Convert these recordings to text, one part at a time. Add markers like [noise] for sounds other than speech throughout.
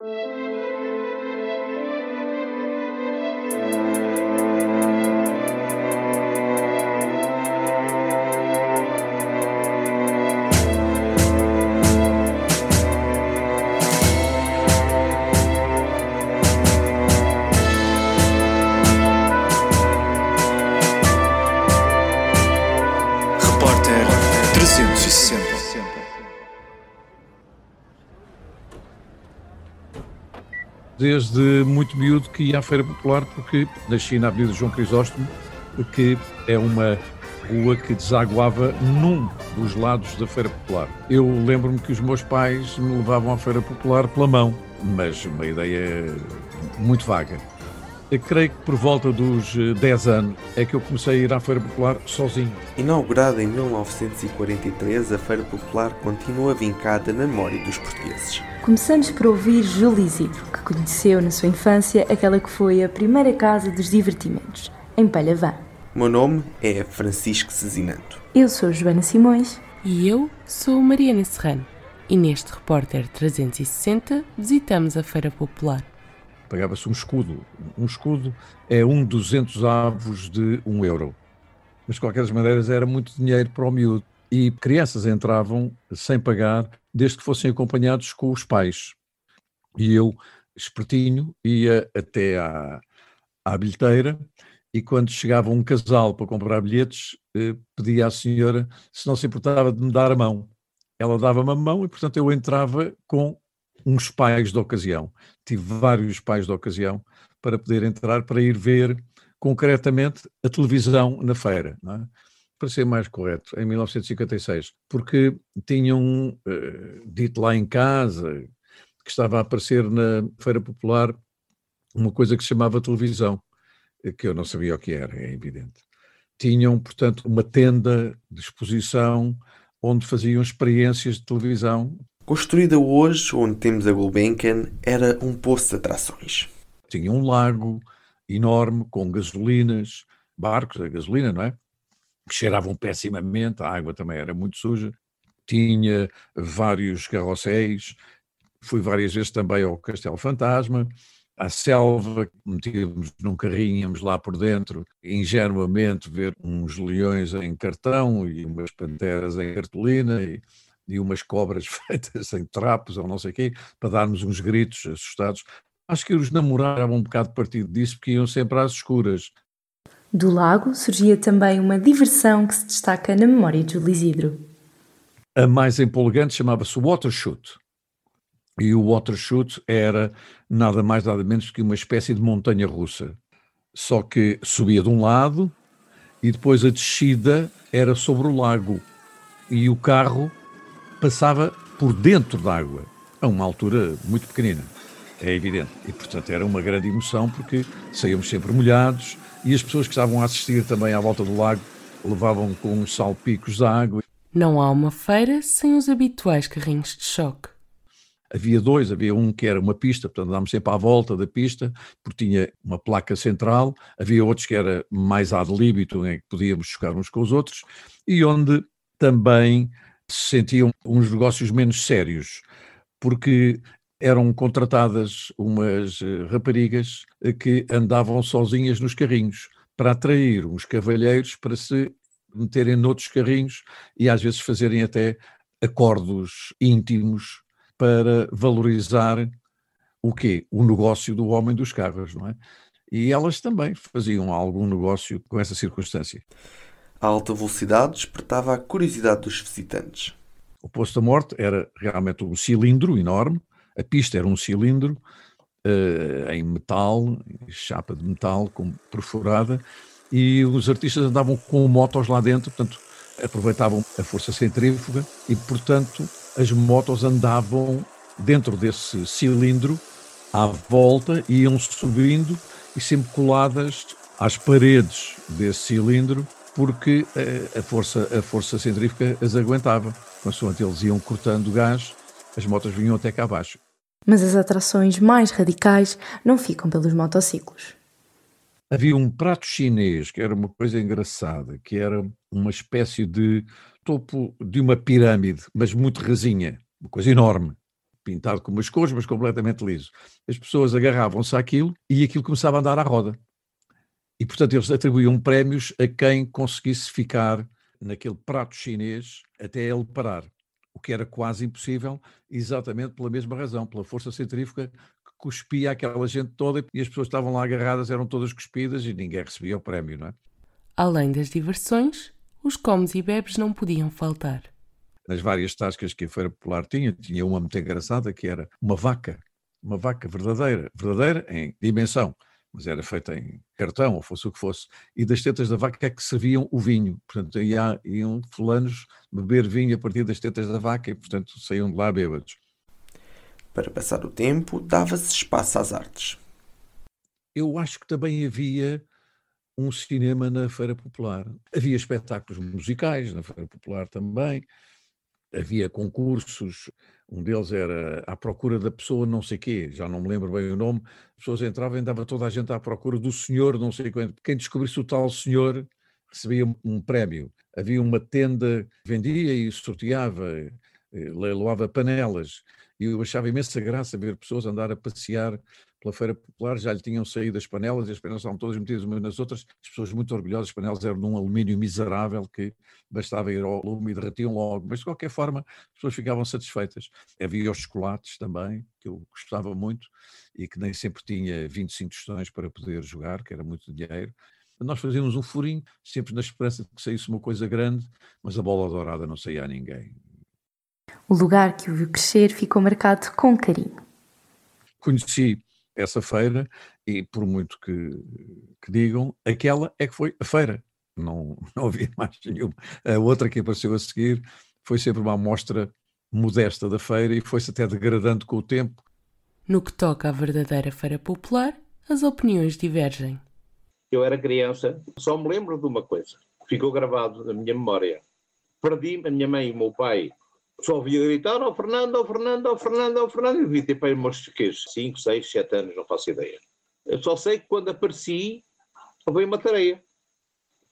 Repórter desde muito miúdo que ia à Feira Popular porque nasci na Avenida João Crisóstomo, que é uma rua que desaguava num dos lados da Feira Popular. Eu lembro-me que os meus pais me levavam à Feira Popular pela mão, mas uma ideia muito vaga. Eu creio que por volta dos eh, 10 anos é que eu comecei a ir à Feira Popular sozinho. Inaugurada em 1943, a Feira Popular continua vincada na memória dos portugueses. Começamos por ouvir Júlio Isidro, que conheceu na sua infância aquela que foi a primeira casa dos divertimentos, em Palhavã. Meu nome é Francisco Cesinanto. Eu sou Joana Simões. E eu sou Mariana Serrano. E neste Repórter 360 visitamos a Feira Popular. Pagava-se um escudo. Um escudo é um 200 avos de um euro. Mas, de qualquer maneira, era muito dinheiro para o miúdo. E crianças entravam sem pagar, desde que fossem acompanhados com os pais. E eu, espertinho, ia até à, à bilheteira e quando chegava um casal para comprar bilhetes, eh, pedia à senhora se não se importava de me dar a mão. Ela dava-me a mão e, portanto, eu entrava com uns pais de ocasião. Tive vários pais de ocasião para poder entrar, para ir ver concretamente a televisão na feira, é? para ser mais correto, em 1956, porque tinham eh, dito lá em casa que estava a aparecer na Feira Popular uma coisa que se chamava televisão, eh, que eu não sabia o que era, é evidente. Tinham, portanto, uma tenda de exposição onde faziam experiências de televisão Construída hoje, onde temos a Gulbenkian, era um poço de atrações. tinha um lago enorme com gasolinas, barcos a gasolina, não é? Que cheiravam pessimamente, a água também era muito suja. Tinha vários carrosséis, fui várias vezes também ao Castelo Fantasma, à selva, metíamos num carrinho, íamos lá por dentro, ingenuamente ver uns leões em cartão e umas panteras em cartolina e, e umas cobras [laughs] feitas em trapos ou não sei o quê, para darmos uns gritos assustados. Acho que os namorados eram um bocado partido disso, porque iam sempre às escuras. Do lago surgia também uma diversão que se destaca na memória de Júlio Isidro. A mais empolgante chamava-se Watershoot. E o Watershoot era nada mais nada menos do que uma espécie de montanha russa. Só que subia de um lado e depois a descida era sobre o lago. E o carro passava por dentro da água, a uma altura muito pequenina. É evidente. E, portanto, era uma grande emoção porque saíamos sempre molhados e as pessoas que estavam a assistir também à volta do lago levavam com uns salpicos de água. Não há uma feira sem os habituais carrinhos de choque. Havia dois, havia um que era uma pista, portanto andámos sempre à volta da pista, porque tinha uma placa central, havia outros que era mais ad libitum, em que podíamos chocar uns com os outros, e onde também se sentiam uns negócios menos sérios, porque eram contratadas umas eh, raparigas eh, que andavam sozinhas nos carrinhos para atrair uns cavalheiros para se meterem noutros carrinhos e às vezes fazerem até acordos íntimos para valorizar o quê? O negócio do homem dos carros, não é? E elas também faziam algum negócio com essa circunstância. A alta velocidade despertava a curiosidade dos visitantes. O posto da morte era realmente um cilindro enorme, a pista era um cilindro eh, em metal, chapa de metal com perfurada, e os artistas andavam com motos lá dentro, portanto, aproveitavam a força centrífuga e, portanto, as motos andavam dentro desse cilindro à volta e iam subindo e sempre coladas às paredes desse cilindro porque eh, a força, a força centrífuga as aguentava. Consoante eles iam cortando gás, as motos vinham até cá abaixo. Mas as atrações mais radicais não ficam pelos motociclos. Havia um prato chinês que era uma coisa engraçada, que era uma espécie de topo de uma pirâmide, mas muito rasinha, uma coisa enorme. pintado com umas cores, mas completamente liso. As pessoas agarravam-se àquilo e aquilo começava a andar à roda. E, portanto, eles atribuíam prémios a quem conseguisse ficar naquele prato chinês até ele parar, o que era quase impossível, exatamente pela mesma razão, pela força centrífuga que cuspia aquela gente toda e as pessoas estavam lá agarradas, eram todas cuspidas e ninguém recebia o prémio, não é? Além das diversões, os comes e bebes não podiam faltar. Nas várias tascas que a Feira Popular tinha, tinha uma muito engraçada que era uma vaca, uma vaca verdadeira, verdadeira em dimensão, mas era feita em cartão, ou fosse o que fosse, e das tetas da vaca é que serviam o vinho. Portanto, ia, iam fulanos beber vinho a partir das tetas da vaca e, portanto, saíam de lá bêbados. Para passar o tempo, dava-se espaço às artes. Eu acho que também havia um cinema na Feira Popular. Havia espetáculos musicais na Feira Popular também, havia concursos, um deles era à procura da pessoa não sei quê, já não me lembro bem o nome, as pessoas entravam e andava toda a gente à procura do senhor não sei quanto. Quem descobrisse o tal senhor recebia um prémio. Havia uma tenda que vendia e sorteava, eh, leiloava panelas, e eu achava imensa graça ver pessoas andar a passear pela Feira Popular, já lhe tinham saído as panelas e as panelas estavam todas metidas umas nas outras, as pessoas muito orgulhosas, as panelas eram num alumínio miserável que bastava ir ao lume e derretiam logo, mas de qualquer forma as pessoas ficavam satisfeitas. Havia os chocolates também, que eu gostava muito e que nem sempre tinha 25 tostões para poder jogar, que era muito dinheiro. Nós fazíamos um furinho, sempre na esperança de que saísse uma coisa grande, mas a bola dourada não saía a ninguém. O lugar que o viu crescer ficou marcado com carinho. Conheci essa feira e por muito que, que digam, aquela é que foi a feira. Não, [laughs] não havia mais nenhuma. A outra que apareceu a seguir foi sempre uma amostra modesta da feira e foi-se até degradando com o tempo. No que toca à verdadeira feira popular, as opiniões divergem. Eu era criança, só me lembro de uma coisa, ficou gravado na minha memória. Perdi a minha mãe e o meu pai só ouvia gritar, ó oh, Fernando, ó oh, Fernando, ó oh, Fernando, ó Fernando. Eu devia ter para meus 5, 6, 7 anos, não faço ideia. Eu só sei que quando apareci, veio uma tareia.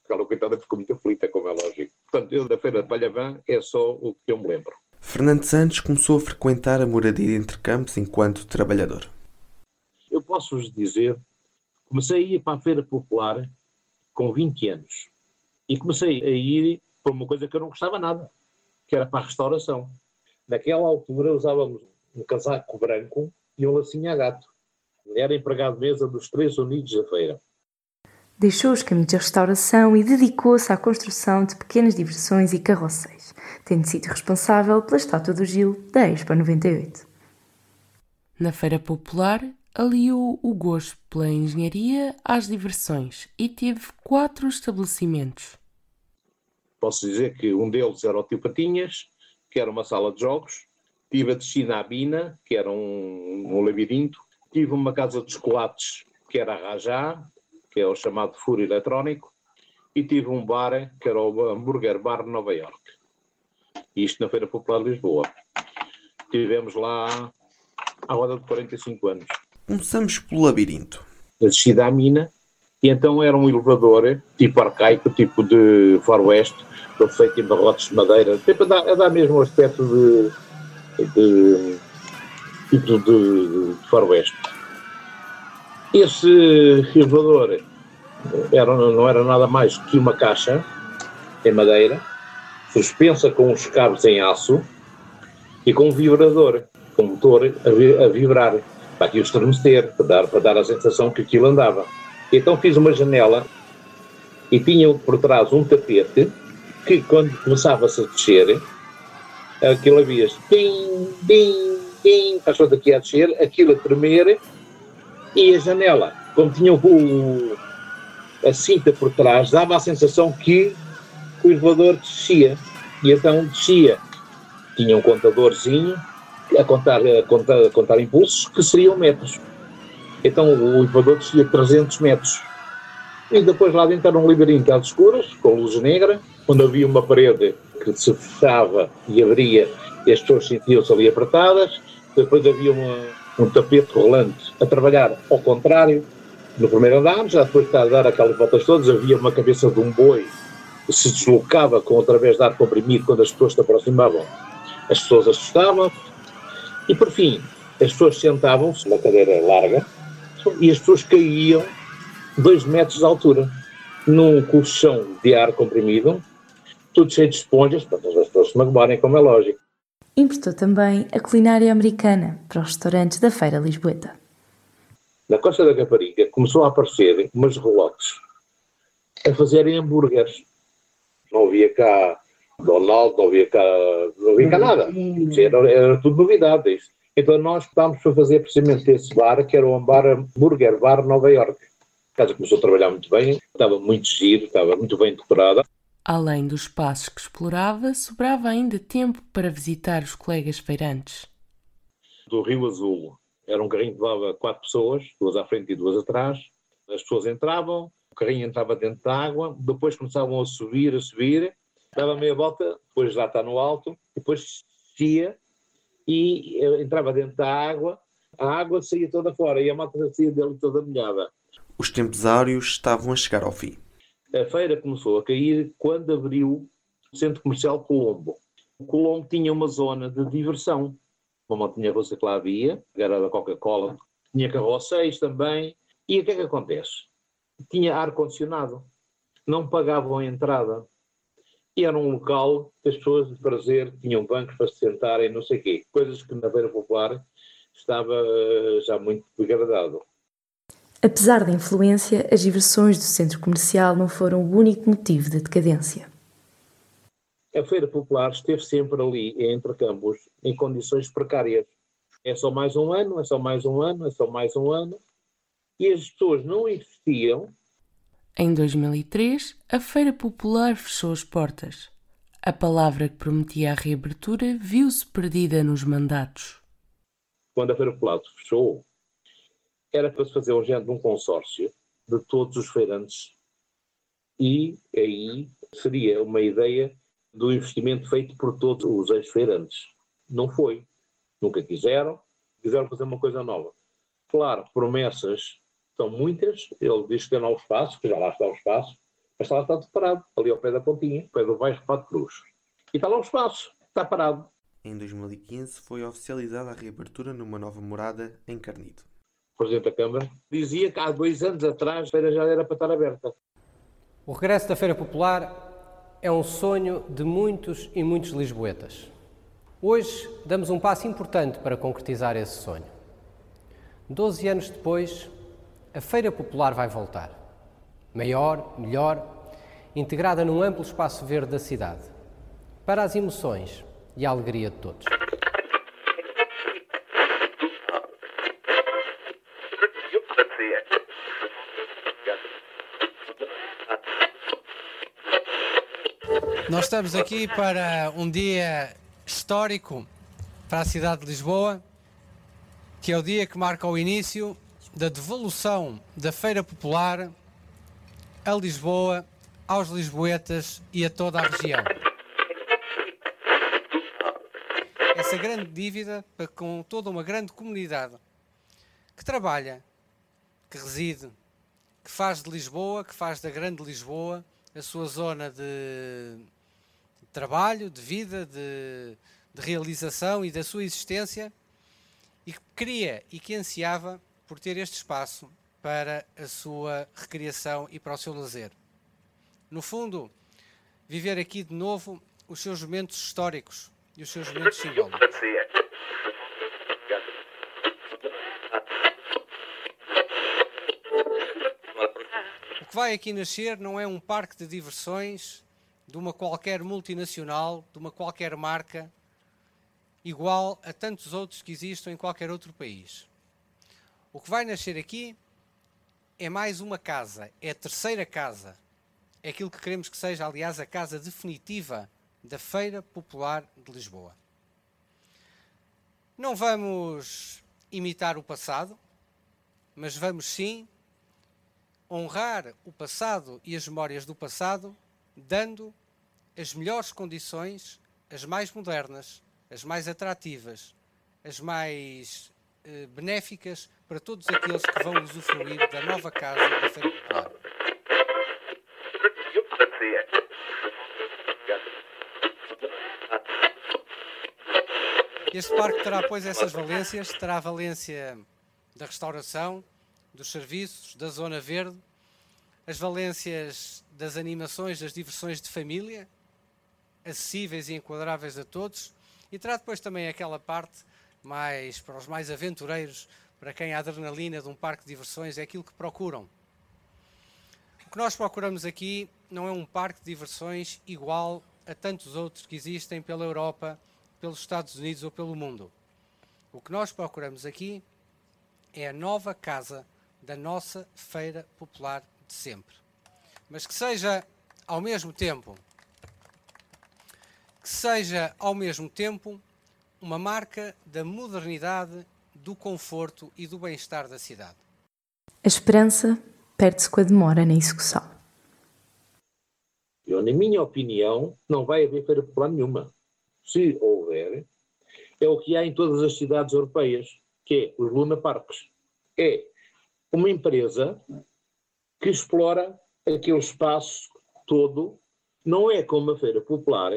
Aquela coitada ficou muito aflita, como é lógico. Portanto, eu da Feira de Palhavã é só o que eu me lembro. Fernando Santos começou a frequentar a moradia entre campos enquanto trabalhador. Eu posso vos dizer, comecei a ir para a Feira Popular com 20 anos. E comecei a ir por uma coisa que eu não gostava nada que era para a restauração. Naquela altura usávamos um casaco branco e um lacinho a gato. Era empregado de mesa dos Três Unidos da Feira. Deixou os caminhos da restauração e dedicou-se à construção de pequenas diversões e carroceiros, tendo sido responsável pela estátua do Gil da Expo 98. Na Feira Popular, aliou o gosto pela engenharia às diversões e teve quatro estabelecimentos posso dizer que um deles era o Tio Patinhas, que era uma sala de jogos, tive a Descina à Bina, que era um, um labirinto, tive uma casa de chocolates, que era a Rajá, que é o chamado Furo Eletrónico, e tive um bar, que era o Hambúrguer Bar de Nova York. Isto na Feira Popular de Lisboa. Tivemos lá à roda de 45 anos. Começamos pelo labirinto. A descida à mina, e então era um elevador, tipo arcaico, tipo de faroeste, feito em barrotes de madeira, tipo a dar, a mesmo um aspecto de, de tipo de, de faroeste. Esse elevador era, não era nada mais que uma caixa em madeira, suspensa com os cabos em aço e com um vibrador, com um motor a, a vibrar, para aquilo estremecer, para dar, para dar a sensação que aquilo andava. Então fiz uma janela e tinha por trás um tapete que quando começava-se a descer, aquilo havia tim, tim, tim, passou daqui a descer, aquilo a tremer e a janela, como tinha o, a cinta por trás, dava a sensação que o elevador descia. E então descia. Tinha um contadorzinho a contar, a contar, a contar impulsos que seriam metros. Então o elevador descia 300 metros. E depois lá dentro era um labirinto às escuras, com luz negra, onde havia uma parede que se fechava e abria e as pessoas sentiam-se ali apertadas. Depois havia uma, um tapete rolante a trabalhar ao contrário. No primeiro andar, já depois de dar aquelas voltas todas, havia uma cabeça de um boi que se deslocava com através de ar comprimido quando as pessoas se aproximavam. As pessoas assustavam. E por fim, as pessoas sentavam-se na cadeira larga e as pessoas caíam dois metros de altura, num colchão de ar comprimido, tudo cheio de esponjas, para as pessoas se magoarem, como é lógico. Importou também a culinária americana para os restaurantes da Feira Lisboeta. Na Costa da Caparica começou a aparecer umas relotes a fazerem hambúrgueres. Não havia cá Donald, não havia cá, não havia cá nada. Era, era tudo novidade isto. Então nós optámos para fazer precisamente esse bar, que era o Bar Burger Bar Nova York. A casa começou a trabalhar muito bem, estava muito giro, estava muito bem decorada. Além dos espaços que explorava, sobrava ainda tempo para visitar os colegas feirantes. Do Rio Azul, era um carrinho que levava quatro pessoas, duas à frente e duas atrás. As pessoas entravam, o carrinho entrava dentro da água, depois começavam a subir, a subir, dava meia volta, depois já está no alto, depois descia e entrava dentro da água, a água saía toda fora e a moto saía dele toda molhada. Os tempos áureos estavam a chegar ao fim. A feira começou a cair quando abriu o Centro Comercial Colombo. O Colombo tinha uma zona de diversão. Uma montanha russa que lá havia, era da Coca-Cola, tinha carroceiros também. E o que é que acontece? Tinha ar-condicionado. Não pagavam a entrada e era um local que as pessoas de prazer tinham bancos para se sentarem, não sei o quê. Coisas que na Feira Popular estava eh, já muito degradado. Apesar da influência, as diversões do centro comercial não foram o único motivo da decadência. A Feira Popular esteve sempre ali, entre campos, em condições precárias. É só mais um ano, é só mais um ano, é só mais um ano. E as pessoas não investiam em 2003, a Feira Popular fechou as portas. A palavra que prometia a reabertura viu-se perdida nos mandatos. Quando a Feira Popular fechou, era para se fazer de um consórcio de todos os feirantes e aí seria uma ideia do investimento feito por todos os ex-feirantes. Não foi. Nunca quiseram. Quiseram fazer uma coisa nova. Claro, promessas são muitas. Ele diz que tem novo espaço, que já lá está o espaço, mas está lá está parado, ali ao pé da pontinha, ao pé do baixo Pato Cruz. E está lá o espaço, está parado. Em 2015 foi oficializada a reabertura numa nova morada em Carnito. O Presidente da Câmara dizia que há dois anos atrás a feira já era para estar aberta. O regresso da Feira Popular é um sonho de muitos e muitos lisboetas. Hoje damos um passo importante para concretizar esse sonho. Doze anos depois, a Feira Popular vai voltar. Maior, melhor, integrada num amplo espaço verde da cidade, para as emoções e a alegria de todos. Nós estamos aqui para um dia histórico para a cidade de Lisboa, que é o dia que marca o início da devolução da Feira Popular a Lisboa, aos lisboetas e a toda a região. Essa grande dívida com toda uma grande comunidade que trabalha, que reside, que faz de Lisboa, que faz da grande Lisboa a sua zona de trabalho, de vida, de, de realização e da sua existência e que queria e que ansiava por ter este espaço para a sua recriação e para o seu lazer. No fundo, viver aqui de novo os seus momentos históricos e os seus momentos simbólicos. O que vai aqui nascer não é um parque de diversões de uma qualquer multinacional, de uma qualquer marca, igual a tantos outros que existam em qualquer outro país. O que vai nascer aqui é mais uma casa, é a terceira casa. É aquilo que queremos que seja, aliás, a casa definitiva da Feira Popular de Lisboa. Não vamos imitar o passado, mas vamos sim honrar o passado e as memórias do passado, dando as melhores condições, as mais modernas, as mais atrativas, as mais eh, benéficas para todos aqueles que vão usufruir da nova casa da Feira. Este parque terá, pois, essas valências: terá a valência da restauração, dos serviços, da zona verde, as valências das animações, das diversões de família, acessíveis e enquadráveis a todos, e terá depois também aquela parte mais para os mais aventureiros, para quem a adrenalina de um parque de diversões é aquilo que procuram. O que nós procuramos aqui não é um parque de diversões igual a tantos outros que existem pela Europa, pelos Estados Unidos ou pelo mundo. O que nós procuramos aqui é a nova casa da nossa feira popular de sempre. Mas que seja ao mesmo tempo que seja ao mesmo tempo uma marca da modernidade, do conforto e do bem-estar da cidade. A esperança perde-se com a demora na execução. Eu, na minha opinião, não vai haver feira popular nenhuma. Se houver, é o que há em todas as cidades europeias, que é os Luna Parks. É uma empresa que explora aquele espaço todo, não é como uma feira popular,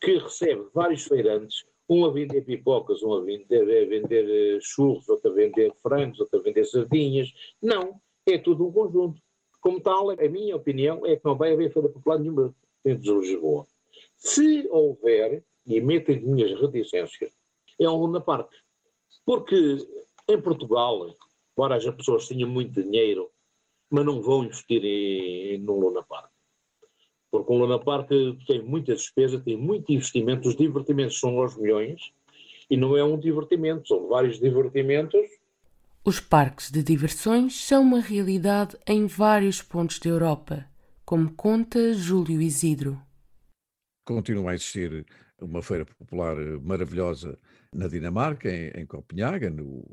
que recebe vários feirantes, um a vender pipocas, um a vender, a vender eh, churros, outro a vender frangos, outro a vender sardinhas. Não, é tudo um conjunto. Como tal, a minha opinião é que não vai haver feira popular nenhuma dentro de Lisboa. Se houver, e metem minhas reticências, é um Luna Park. Porque em Portugal, embora as pessoas tenham muito dinheiro, mas não vão investir em, no Luna Park. Porque o Luna Park tem muita despesa, tem muito investimento, os divertimentos são aos milhões, e não é um divertimento, são vários divertimentos os parques de diversões são uma realidade em vários pontos da Europa, como conta Júlio Isidro. Continua a existir uma feira popular maravilhosa na Dinamarca, em, em Copenhague, no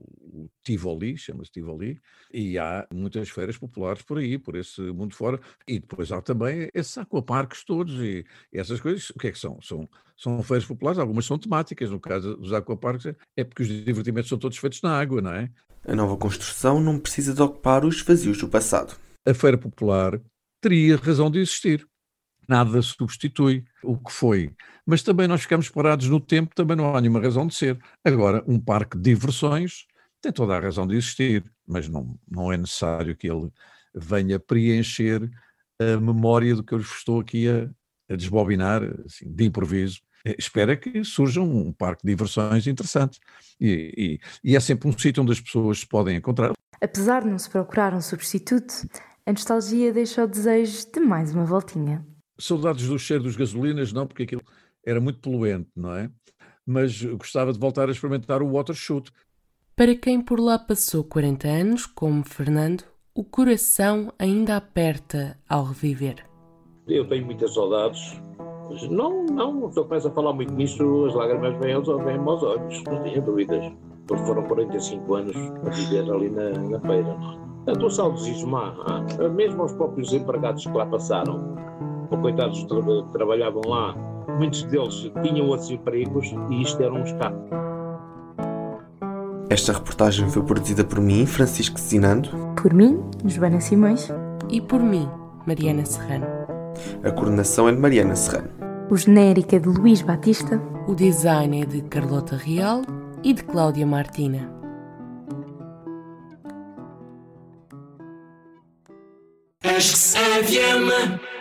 Tivoli, chama-se Tivoli, e há muitas feiras populares por aí, por esse mundo fora, e depois há também esses aquaparques todos e, e essas coisas, o que é que são? São, são feiras populares, algumas são temáticas, no caso dos aquaparques é porque os divertimentos são todos feitos na água, não é? A nova construção não precisa de ocupar os vazios do passado. A feira popular teria razão de existir nada substitui o que foi. Mas também nós ficamos parados no tempo, também não há nenhuma razão de ser. Agora, um parque de diversões tem toda a razão de existir, mas não, não é necessário que ele venha preencher a memória do que eu estou aqui a, a desbobinar, assim, de improviso. Eh, espera que surja um parque de diversões interessante. E, e, e é sempre um sítio onde as pessoas se podem encontrar. Apesar de não se procurar um substituto, a nostalgia deixa o desejo de mais uma voltinha. Saudades do cheiro dos gasolinas, não, porque aquilo era muito poluente, não é? Mas gostava de voltar a experimentar o water shoot. Para quem por lá passou 40 anos, como Fernando, o coração ainda aperta ao reviver. Eu tenho muitas saudades. Não, não, se eu começo a falar muito nisso, as lágrimas vêm aos, vêm aos olhos, não tenho dúvidas. Porque foram 45 anos a viver ali na, na feira. Estou saudosismo, mesmo aos próprios empregados que lá passaram coitados que trabalhavam lá, muitos deles tinham outros empregos e isto era um escape. Esta reportagem foi produzida por mim, Francisco Zinando. Por mim, Joana Simões. E por mim, Mariana Serrano. A coordenação é de Mariana Serrano. O genérico é de Luís Batista. O design é de Carlota Real e de Cláudia Martina. Acho que